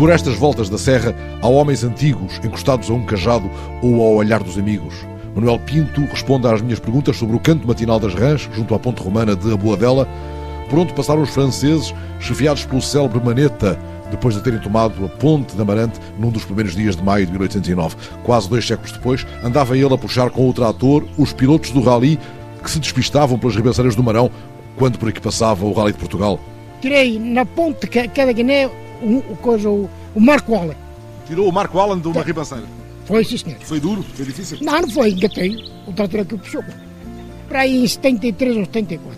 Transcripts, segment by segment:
Por estas voltas da serra, há homens antigos encostados a um cajado ou ao olhar dos amigos. Manuel Pinto responde às minhas perguntas sobre o canto matinal das rãs, junto à ponte romana de Aboadela, por onde passaram os franceses, chefiados pelo célebre Maneta, depois de terem tomado a ponte de Amarante num dos primeiros dias de maio de 1809. Quase dois séculos depois, andava ele a puxar com o trator os pilotos do rally que se despistavam pelas ribanceiras do Marão quando por aqui passava o Rally de Portugal. Tirei na ponte que, é Guiné o, coisa, o, o Marco Allen. Tirou o Marco Allen de uma ribanceira. Foi, sim, senhor. Foi duro? Foi difícil? Não, não foi, engatei. O trator que o puxou. Para aí em 73 ou 74.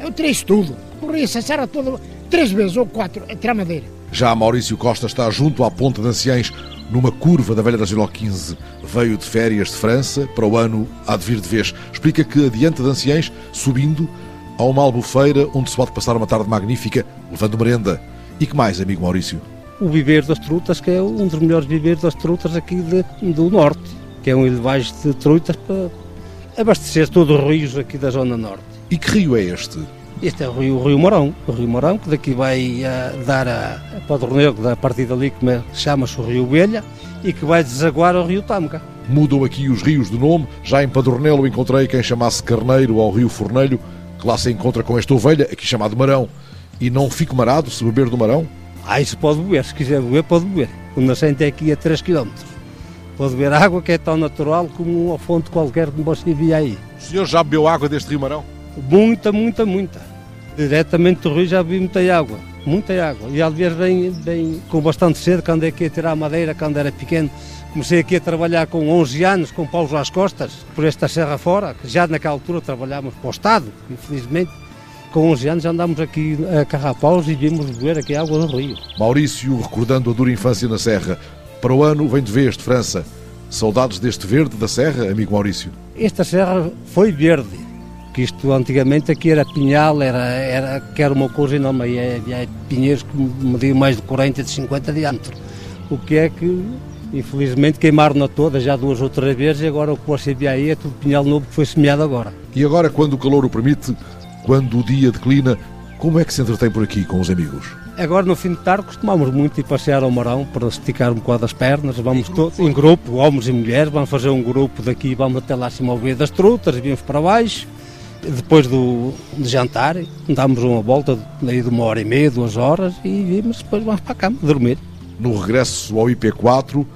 Eu tirei tudo. Corri essa serra toda, três vezes ou quatro, a tirar madeira. Já Maurício Costa está junto à ponta de Anciães, numa curva da velha da Giló 15. Veio de férias de França, para o ano há de vir de vez. Explica que adiante de Anciães, subindo, há uma albufeira onde se pode passar uma tarde magnífica, levando merenda. E que mais, amigo Maurício? O viver das trutas, que é um dos melhores viveres das trutas aqui de, do norte, que é um elevagem de trutas para abastecer todos os rios aqui da zona norte. E que rio é este? Este é o rio, o rio Morão, o rio Morão, que daqui vai a dar a, a Padronego, a partir dali que chama-se o rio Velha, e que vai desaguar ao rio Tâmega. Mudam aqui os rios de nome, já em Padronelo encontrei quem chamasse Carneiro ao rio Fornelho, que lá se encontra com esta ovelha, aqui chamado Marão. E não fico marado se beber do Marão? Ah, isso pode beber, se quiser beber, pode beber. O nascente é aqui a 3 km. Pode beber água que é tão natural como uma fonte qualquer que você via aí. O senhor já bebeu água deste rio Marão? Muita, muita, muita. Diretamente do rio já bebi muita água, muita água. E às vezes vem, vem com bastante cedo, quando é que ia tirar madeira, quando era pequeno. Comecei aqui a trabalhar com 11 anos, com paulos às costas, por esta serra fora, que já naquela altura trabalhávamos para o Estado, infelizmente. Com 11 anos andámos aqui a carrapaus e vimos beber aqui água no rio. Maurício, recordando a dura infância na serra, para o ano vem de vez de França. Saudades deste verde da serra, amigo Maurício? Esta serra foi verde, que isto antigamente aqui era pinhal, era, era, que era uma coisa enorme, havia pinheiros que mediam mais de 40 de 50 diâmetro. O que é que, infelizmente, queimaram-na toda já duas ou três vezes e agora o que você vê aí é tudo pinhal novo que foi semeado agora. E agora, quando o calor o permite, quando o dia declina, como é que se entretém por aqui com os amigos? Agora, no fim de tarde, costumamos muito ir passear ao Marão para esticar um bocado as pernas. Vamos todos em grupo, homens e mulheres, vamos fazer um grupo daqui, vamos até lá cima ao ver das trutas e vimos para baixo. Depois do, de jantar, damos uma volta de uma hora e meia, duas horas e vimos, depois vamos para a cama dormir. No regresso ao IP4,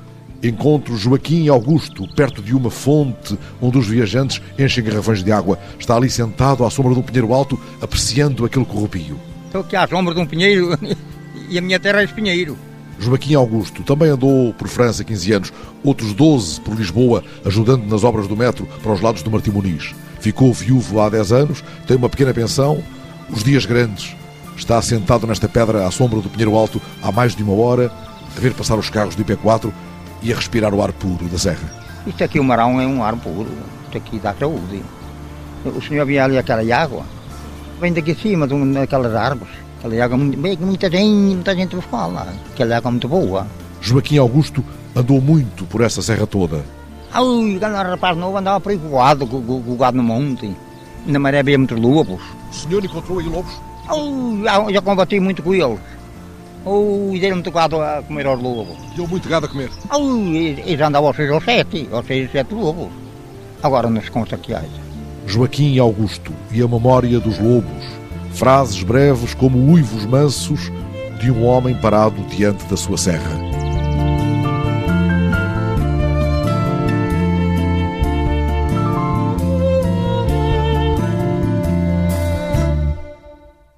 encontro Joaquim Augusto, perto de uma fonte onde os viajantes enchem garrafões de água. Está ali sentado à sombra de um pinheiro alto, apreciando aquele corrupio. Estou aqui à sombra de um pinheiro e a minha terra é espinheiro. Joaquim Augusto também andou por França 15 anos, outros 12 por Lisboa, ajudando nas obras do metro para os lados do Martim Muniz. Ficou viúvo há 10 anos, tem uma pequena pensão, os dias grandes. Está sentado nesta pedra à sombra do Pinheiro Alto há mais de uma hora, a ver passar os carros do IP4 e a respirar o ar puro da serra. Isto aqui, o Marão, é um ar puro. Isto aqui dá saúde. O senhor via ali aquela água, vem daqui acima, daquelas árvores. Aquela água, muita gente, muita gente fala. Aquela água muito boa. Joaquim Augusto andou muito por essa serra toda. Ai, quando era rapaz novo andava por aí com o gado, com, com, com o gado no monte. Na maré havia muitos lobos. O senhor encontrou aí lobos? Ai, já, já combati muito com eles. Oh, e deram muito gado a comer aos lobos. Deu muito gado a comer? Ai, eles andavam aos seis ou sete, aos seis ou sete lobos. Agora não se consta que haja. Joaquim Augusto e a memória dos lobos. Frases breves como uivos mansos de um homem parado diante da sua serra.